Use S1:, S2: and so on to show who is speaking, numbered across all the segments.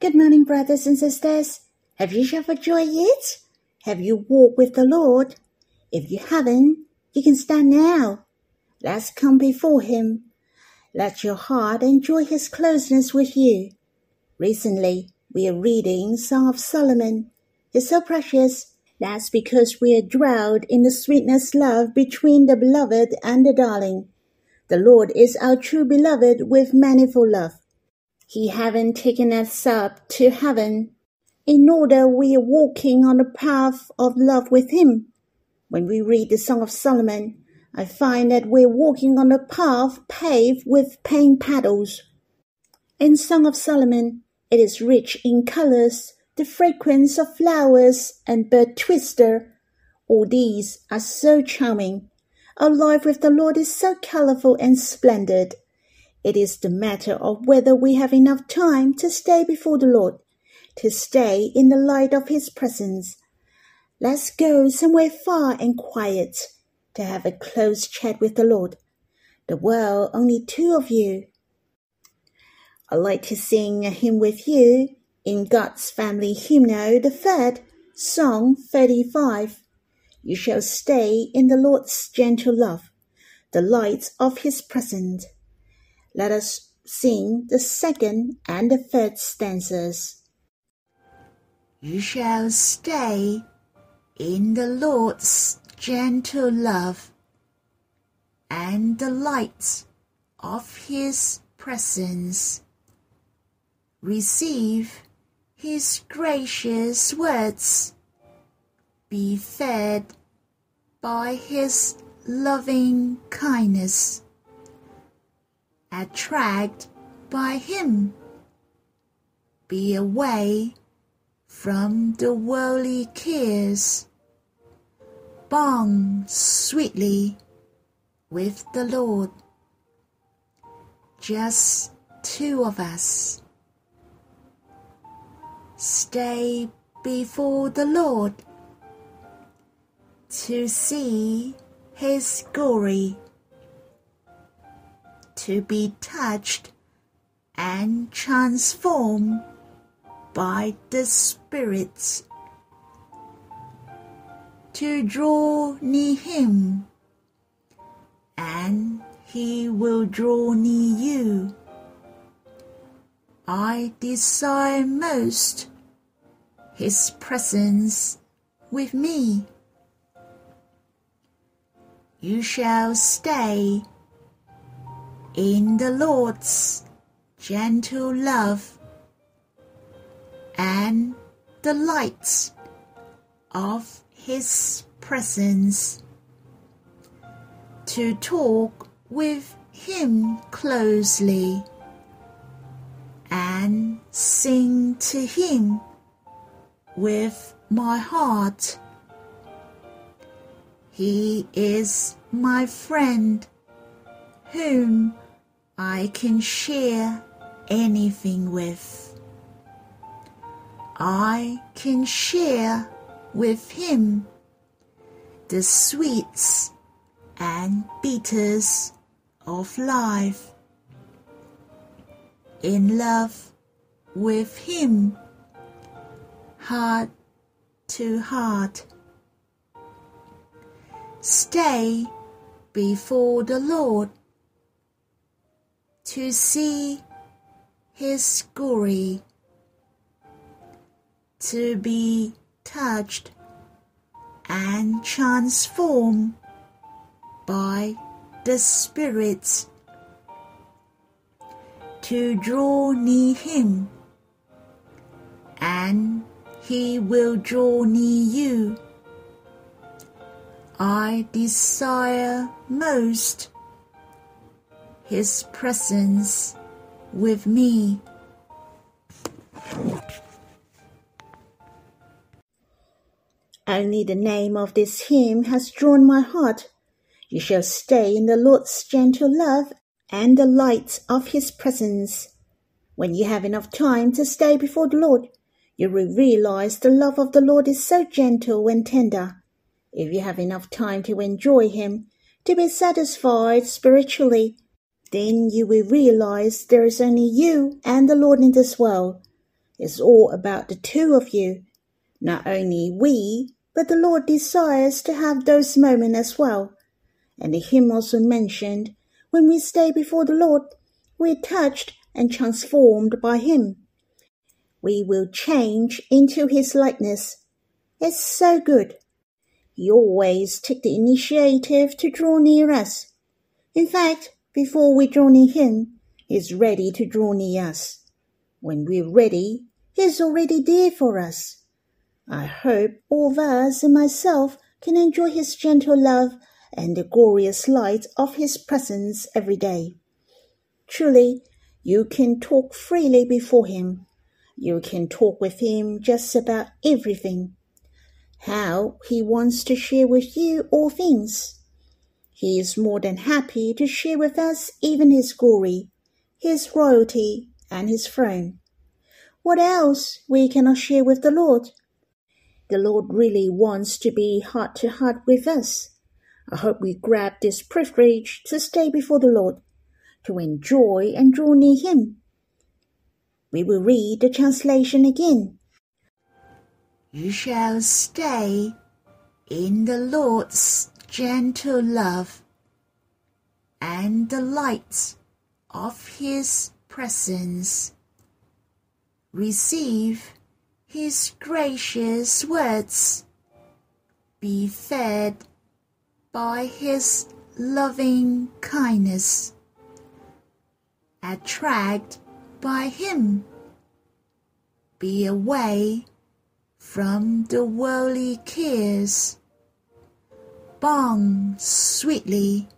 S1: Good morning, brothers and sisters. Have you shouted joy yet? Have you walked with the Lord? If you haven't, you can stand now. Let's come before Him. Let your heart enjoy His closeness with you. Recently, we are reading Song of Solomon. It's so precious. That's because we are dwelled in the sweetness love between the beloved and the darling. The Lord is our true beloved with manifold love. He haven't taken us up to heaven in order we are walking on the path of love with him. When we read the Song of Solomon, I find that we're walking on a path paved with pain paddles. In Song of Solomon, it is rich in colors, the fragrance of flowers and bird twister. All these are so charming. Our life with the Lord is so colorful and splendid. It is the matter of whether we have enough time to stay before the Lord, to stay in the light of His presence. Let's go somewhere far and quiet to have a close chat with the Lord. The world only two of you. I'd like to sing a hymn with you in God's Family Hymnal, the third, Song 35. You shall stay in the Lord's gentle love, the light of His presence. Let us sing the second and the third stanzas.
S2: You shall stay in the Lord's gentle love and the light of his presence. Receive his gracious words. Be fed by his loving kindness attract by him. Be away from the worldly cares. Bond sweetly with the Lord. Just two of us. Stay before the Lord to see his glory to be touched and transformed by the Spirit, to draw near Him, and He will draw near you. I desire most His presence with me. You shall stay in the Lord's gentle love and the light of His presence, to talk with Him closely and sing to Him with my heart. He is my friend whom I can share anything with. I can share with him the sweets and bitters of life. In love with him, heart to heart. Stay before the Lord to see his glory, to be touched and transformed by the Spirit, to draw near him, and he will draw near you. I desire most his presence with me.
S1: Only the name of this hymn has drawn my heart. You shall stay in the Lord's gentle love and the light of his presence. When you have enough time to stay before the Lord, you will realize the love of the Lord is so gentle and tender. If you have enough time to enjoy him, to be satisfied spiritually, then you will realize there is only you and the Lord in this world. It's all about the two of you. Not only we, but the Lord desires to have those moments as well. And the hymn also mentioned, when we stay before the Lord, we're touched and transformed by Him. We will change into His likeness. It's so good. He always takes the initiative to draw near us. In fact, before we draw near Him, He's ready to draw near us. When we're ready, He's already there for us. I hope all of us and myself can enjoy His gentle love and the glorious light of His presence every day. Truly, you can talk freely before Him. You can talk with Him just about everything. How He wants to share with you all things. He is more than happy to share with us even His glory, His royalty, and His throne. What else we cannot share with the Lord? The Lord really wants to be heart to heart with us. I hope we grab this privilege to stay before the Lord, to enjoy and draw near Him. We will read the translation again.
S2: You shall stay in the Lord's gentle love and the light of His presence. Receive His gracious words. Be fed by His loving kindness. Attract by Him. Be away from the worldly cares. Bond sweetly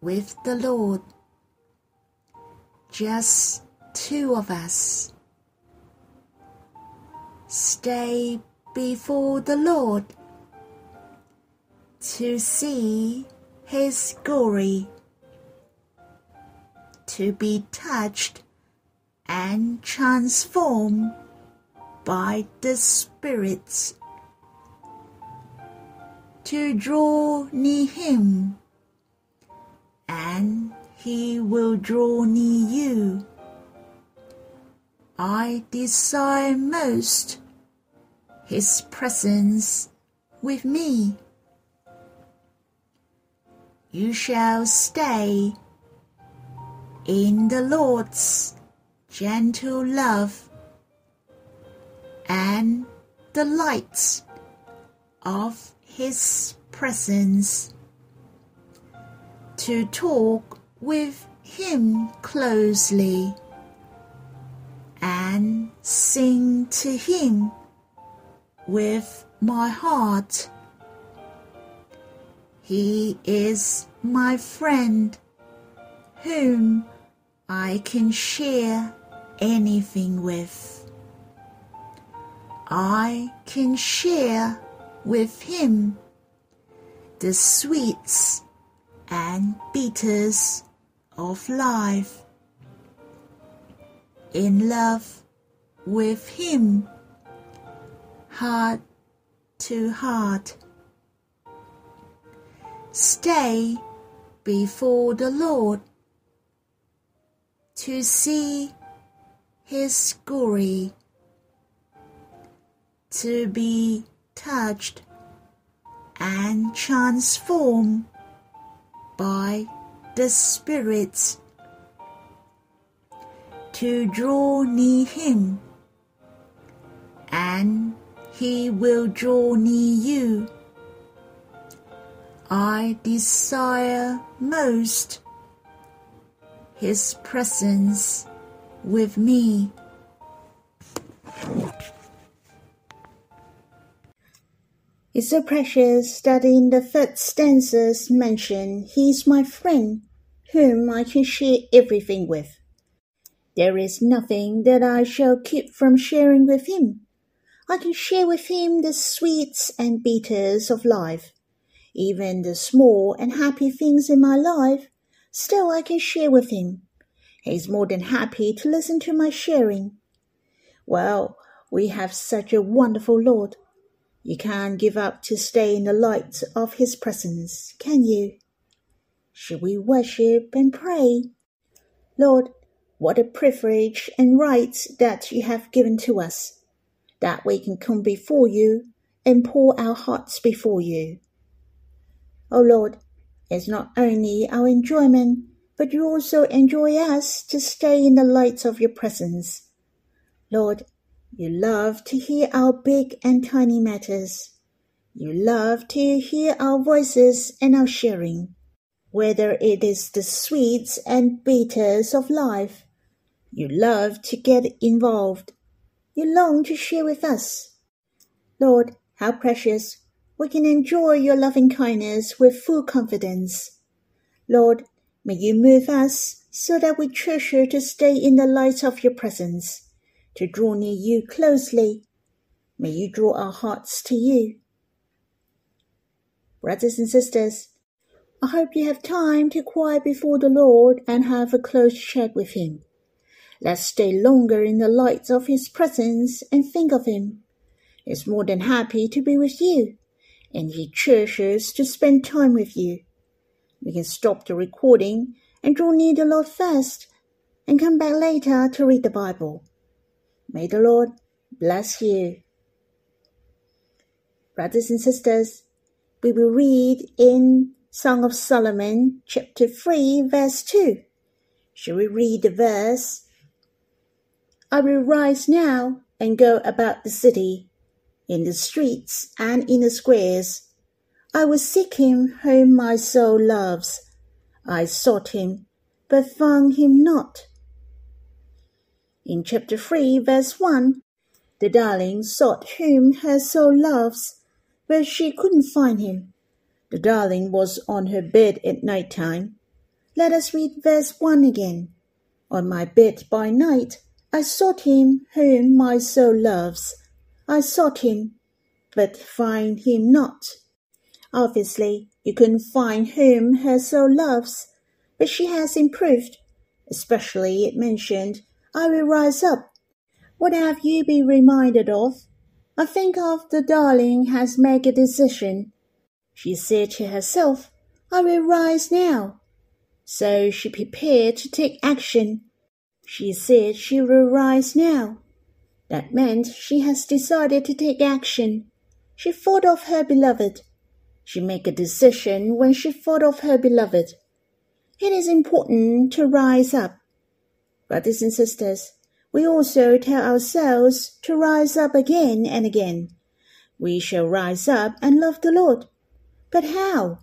S2: with the Lord. Just two of us. Stay before the Lord to see His glory, to be touched and transformed by the Spirit, to draw near Him, and He will draw near you. I desire most His presence with me. You shall stay in the Lord's gentle love and the light of His presence to talk with Him closely and sing to Him with my heart. He is my friend whom I can share anything with. I can share with him the sweets and bitters of life. In love with him, heart to heart. Stay before the Lord to see his glory, to be touched and transformed by the Spirit, to draw near him, and he will draw near you. I desire most his presence with me.
S1: It's so precious that in the third stanzas mention he is my friend, whom I can share everything with. There is nothing that I shall keep from sharing with him. I can share with him the sweets and bitters of life, even the small and happy things in my life. Still, I can share with him. He's more than happy to listen to my sharing. Well, we have such a wonderful Lord. You can't give up to stay in the light of His presence, can you? Should we worship and pray? Lord, What a privilege and right that you have given to us, that we can come before you and pour our hearts before you. O oh Lord, it's not only our enjoyment, but you also enjoy us to stay in the light of your presence. Lord, you love to hear our big and tiny matters. You love to hear our voices and our sharing, whether it is the sweets and bitters of life. You love to get involved. You long to share with us. Lord, how precious we can enjoy your loving kindness with full confidence. Lord, may you move us so that we treasure to stay in the light of your presence, to draw near you closely. May you draw our hearts to you. Brothers and sisters, I hope you have time to quiet before the Lord and have a close chat with Him. Let's stay longer in the light of His presence and think of Him. He's more than happy to be with you, and He treasures to spend time with you. We can stop the recording and draw near the Lord first, and come back later to read the Bible. May the Lord bless you. Brothers and sisters, we will read in Song of Solomon, chapter 3, verse 2. Shall we read the verse? I will rise now and go about the city, in the streets and in the squares. I will seek him whom my soul loves. I sought him, but found him not. In chapter 3, verse 1, the darling sought whom her soul loves but she couldn't find him. The darling was on her bed at night time. Let us read verse 1 again. On my bed by night I sought him whom my soul loves. I sought him, but find him not. Obviously, you couldn't find whom her soul loves, but she has improved. Especially it mentioned, I will rise up. What have you been reminded of? I think the darling has made a decision. She said to herself, I will rise now. So she prepared to take action. She said she will rise now. That meant she has decided to take action. She thought of her beloved. She made a decision when she thought of her beloved. It is important to rise up. Brothers and sisters, we also tell ourselves to rise up again and again. We shall rise up and love the Lord. But how?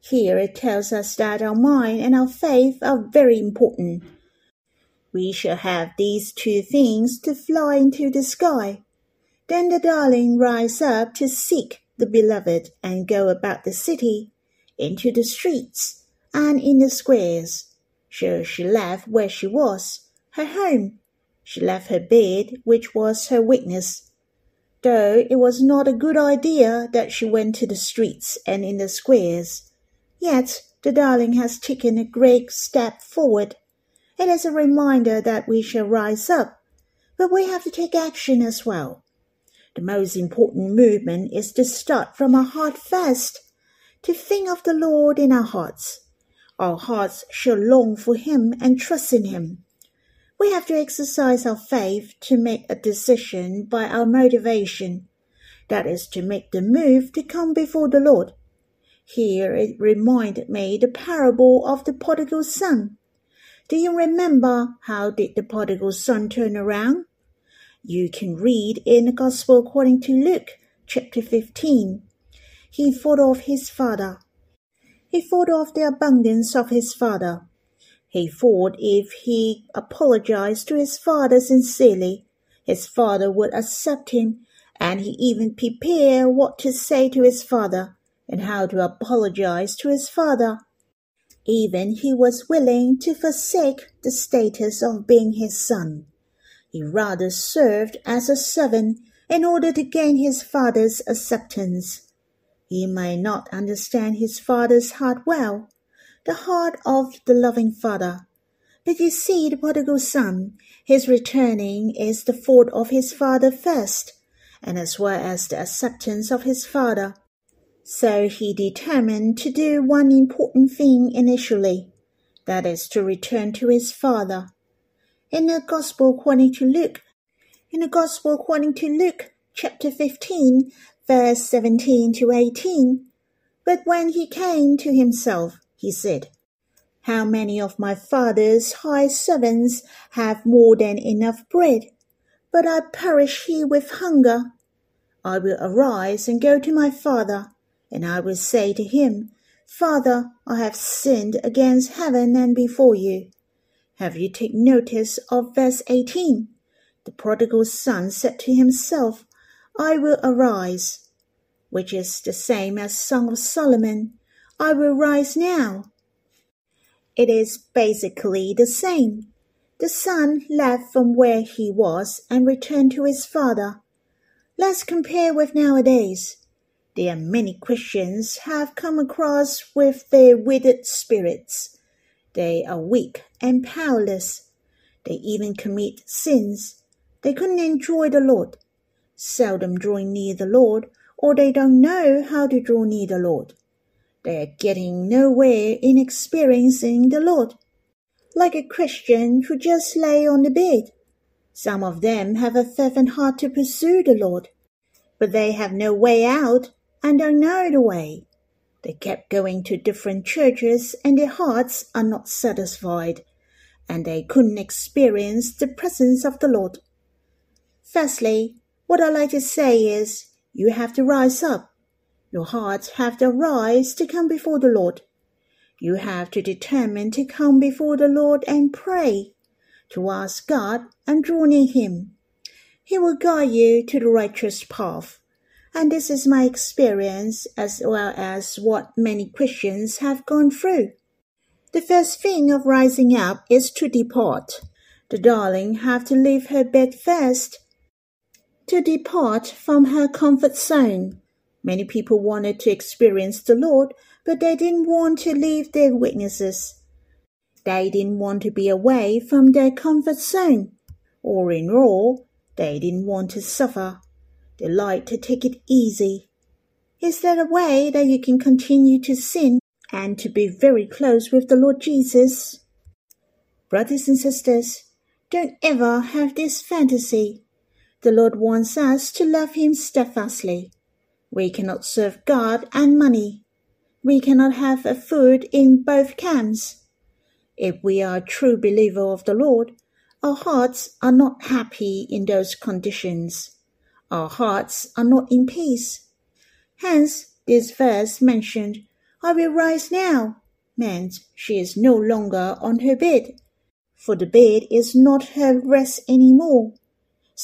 S1: Here it tells us that our mind and our faith are very important. We shall have these two things to fly into the sky. Then the darling rise up to seek the beloved and go about the city, into the streets, and in the squares. So she left where she was, her home, she left her bed, which was her weakness. Though it was not a good idea that she went to the streets and in the squares, yet the darling has taken a great step forward. It is a reminder that we shall rise up, but we have to take action as well. The most important movement is to start from our heart first, to think of the Lord in our hearts. Our hearts shall long for Him and trust in Him. We have to exercise our faith to make a decision by our motivation. That is to make the move to come before the Lord. Here it reminded me the parable of the prodigal son. Do you remember how did the prodigal son turn around? You can read in the Gospel according to Luke chapter 15. He thought of his father. He thought of the abundance of his father. He thought if he apologized to his father sincerely, his father would accept him, and he even prepared what to say to his father and how to apologize to his father. Even he was willing to forsake the status of being his son. He rather served as a servant in order to gain his father's acceptance. He may not understand his father's heart well, the heart of the loving father. But you see, the prodigal son, his returning is the fault of his father first, and as well as the acceptance of his father. So he determined to do one important thing initially, that is to return to his father. in the Gospel according to Luke. In the Gospel according to Luke, chapter 15, verse 17 to 18. But when he came to himself, he said, How many of my father's high servants have more than enough bread, but I perish here with hunger? I will arise and go to my father, and I will say to him, Father, I have sinned against heaven and before you. Have you taken notice of verse 18? The prodigal son said to himself, I will arise, which is the same as Song of Solomon, I will rise now. It is basically the same. The son left from where he was and returned to his father. Let's compare with nowadays. There are many Christians have come across with their withered spirits. They are weak and powerless. They even commit sins. They couldn't enjoy the Lord, seldom drawing near the Lord, or they don't know how to draw near the Lord. They are getting nowhere in experiencing the Lord. Like a Christian who just lay on the bed. Some of them have a fervent heart to pursue the Lord, but they have no way out and don't know the way. They kept going to different churches and their hearts are not satisfied, and they couldn't experience the presence of the Lord. Firstly, what I like to say is, you have to rise up. Your hearts have to rise to come before the Lord. You have to determine to come before the Lord and pray, to ask God and draw near Him. He will guide you to the righteous path and this is my experience as well as what many Christians have gone through. The first thing of rising up is to depart. The darling have to leave her bed first. To depart from her comfort zone. Many people wanted to experience the Lord, but they didn't want to leave their weaknesses. They didn't want to be away from their comfort zone. Or in all, they didn't want to suffer. They like to take it easy. Is there a way that you can continue to sin and to be very close with the Lord Jesus? Brothers and sisters, don't ever have this fantasy. The Lord wants us to love Him steadfastly. We cannot serve God and money. We cannot have a food in both camps. If we are a true believer of the Lord, our hearts are not happy in those conditions our hearts are not in peace. Hence, this verse mentioned, I will rise now, meant she is no longer on her bed, for the bed is not her rest any more.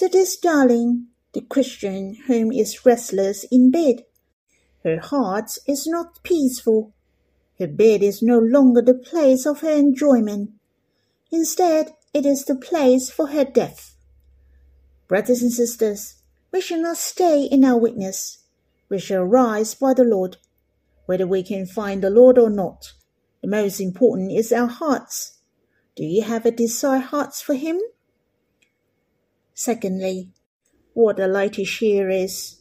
S1: This darling, the Christian whom is restless in bed, her heart is not peaceful. Her bed is no longer the place of her enjoyment. Instead, it is the place for her death. Brothers and sisters, we shall not stay in our weakness. We shall rise by the Lord. Whether we can find the Lord or not, the most important is our hearts. Do you have a desire hearts for Him? Secondly, what I like to share is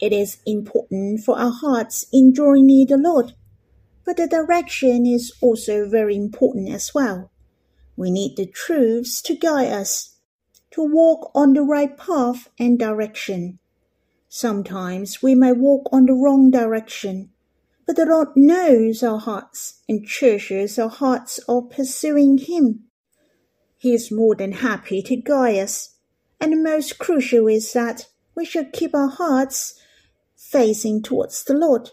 S1: it is important for our hearts in drawing near the Lord, but the direction is also very important as well. We need the truths to guide us to walk on the right path and direction. Sometimes we may walk on the wrong direction, but the Lord knows our hearts and cherishes our hearts of pursuing Him. He is more than happy to guide us, and most crucial is that we should keep our hearts facing towards the Lord,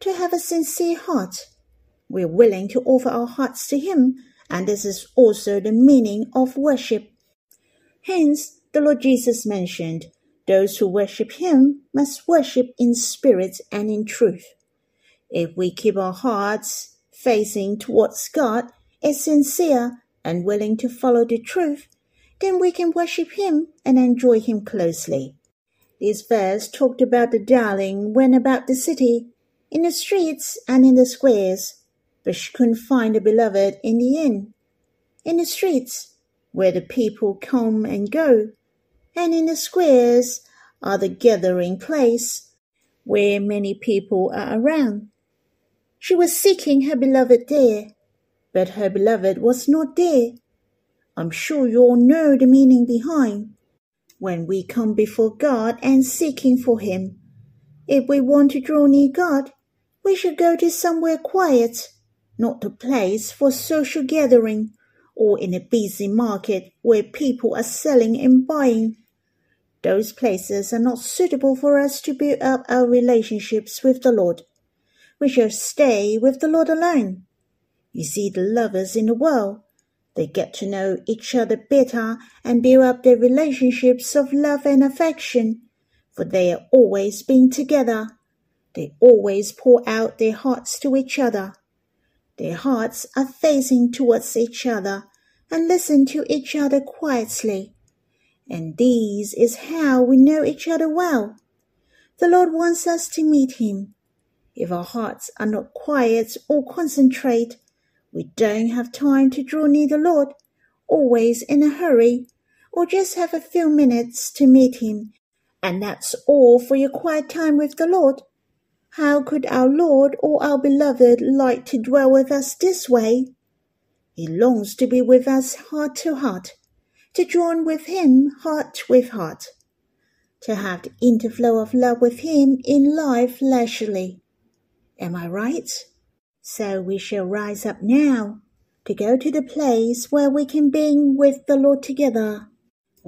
S1: to have a sincere heart. We are willing to offer our hearts to Him, and this is also the meaning of worship. Hence, the Lord Jesus mentioned, those who worship him must worship in spirit and in truth. If we keep our hearts facing towards God as sincere and willing to follow the truth, then we can worship him and enjoy him closely. This verse talked about the darling went about the city, in the streets and in the squares, but she couldn't find the beloved in the inn. In the streets, where the people come and go, and in the squares are the gathering place where many people are around. She was seeking her beloved there, but her beloved was not there. I'm sure you all know the meaning behind. When we come before God and seeking for Him, if we want to draw near God, we should go to somewhere quiet, not a place for social gathering or in a busy market where people are selling and buying. Those places are not suitable for us to build up our relationships with the Lord. We shall stay with the Lord alone. You see, the lovers in the world, they get to know each other better and build up their relationships of love and affection for they are always being together. They always pour out their hearts to each other. Their hearts are facing towards each other and listen to each other quietly. And this is how we know each other well. The Lord wants us to meet Him. If our hearts are not quiet or concentrate, we don't have time to draw near the Lord, always in a hurry, or just have a few minutes to meet Him and that's all for your quiet time with the Lord. How could our Lord or our beloved like to dwell with us this way? He longs to be with us heart to heart, to join with Him heart with heart, to have the interflow of love with Him in life leisurely. Am I right? So we shall rise up now to go to the place where we can be with the Lord together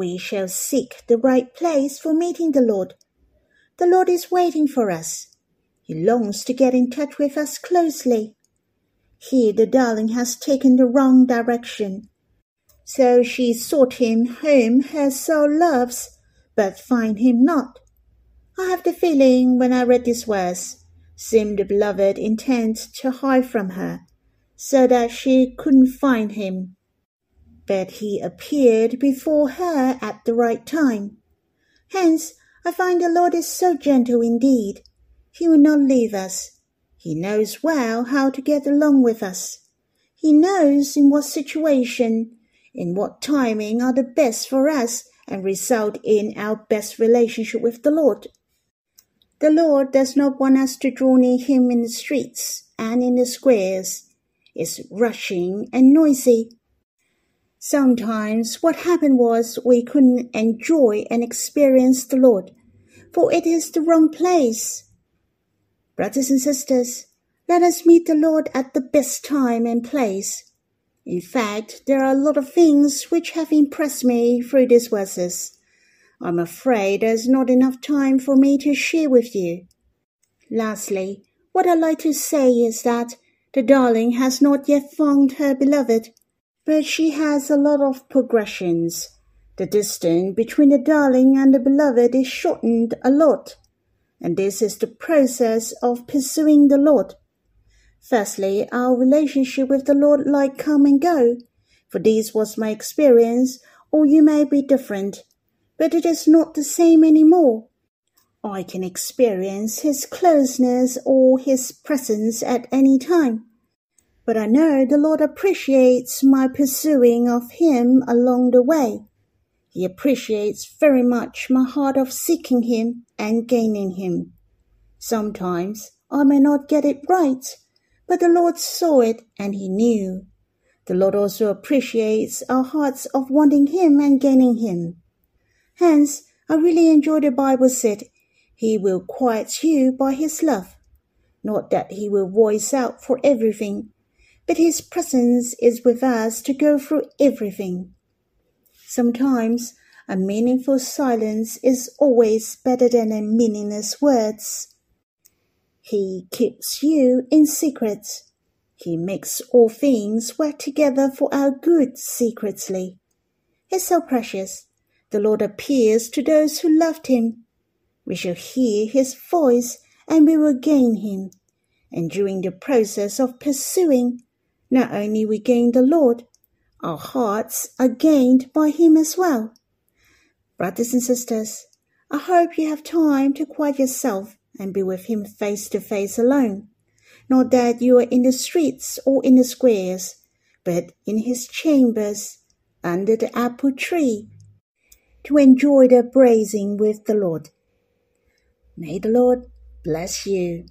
S1: we shall seek the right place for meeting the Lord. The Lord is waiting for us. He longs to get in touch with us closely. Here the darling has taken the wrong direction. So she sought him whom her soul loves, but find him not. I have the feeling when I read this verse, seemed the beloved intent to hide from her, so that she couldn't find him but he appeared before her at the right time. Hence, I find the Lord is so gentle indeed. He will not leave us. He knows well how to get along with us. He knows in what situation, in what timing are the best for us and result in our best relationship with the Lord. The Lord does not want us to draw near Him in the streets and in the squares. It's rushing and noisy. Sometimes what happened was we couldn't enjoy and experience the Lord, for it is the wrong place. Brothers and sisters, let us meet the Lord at the best time and place. In fact, there are a lot of things which have impressed me through these verses. I'm afraid there's not enough time for me to share with you. Lastly, what I'd like to say is that the darling has not yet found her beloved but she has a lot of progressions. The distance between the darling and the beloved is shortened a lot, and this is the process of pursuing the Lord. Firstly, our relationship with the Lord like come and go, for this was my experience, or you may be different, but it is not the same anymore. I can experience His closeness or His presence at any time but I know the Lord appreciates my pursuing of Him along the way. He appreciates very much my heart of seeking Him and gaining Him. Sometimes I may not get it right, but the Lord saw it and He knew. The Lord also appreciates our hearts of wanting Him and gaining Him. Hence, I really enjoy the Bible said, He will quiet you by His love. Not that He will voice out for everything, but His presence is with us to go through everything. Sometimes a meaningful silence is always better than a meaningless words. He keeps you in secret. He makes all things work together for our good secretly. It's so precious. The Lord appears to those who loved him. We shall hear his voice and we will gain him. And during the process of pursuing, not only we gain the Lord, our hearts are gained by Him as well. Brothers and sisters, I hope you have time to quiet yourself and be with Him face to face alone. Not that you are in the streets or in the squares, but in His chambers under the apple tree to enjoy the praising with the Lord. May the Lord bless you.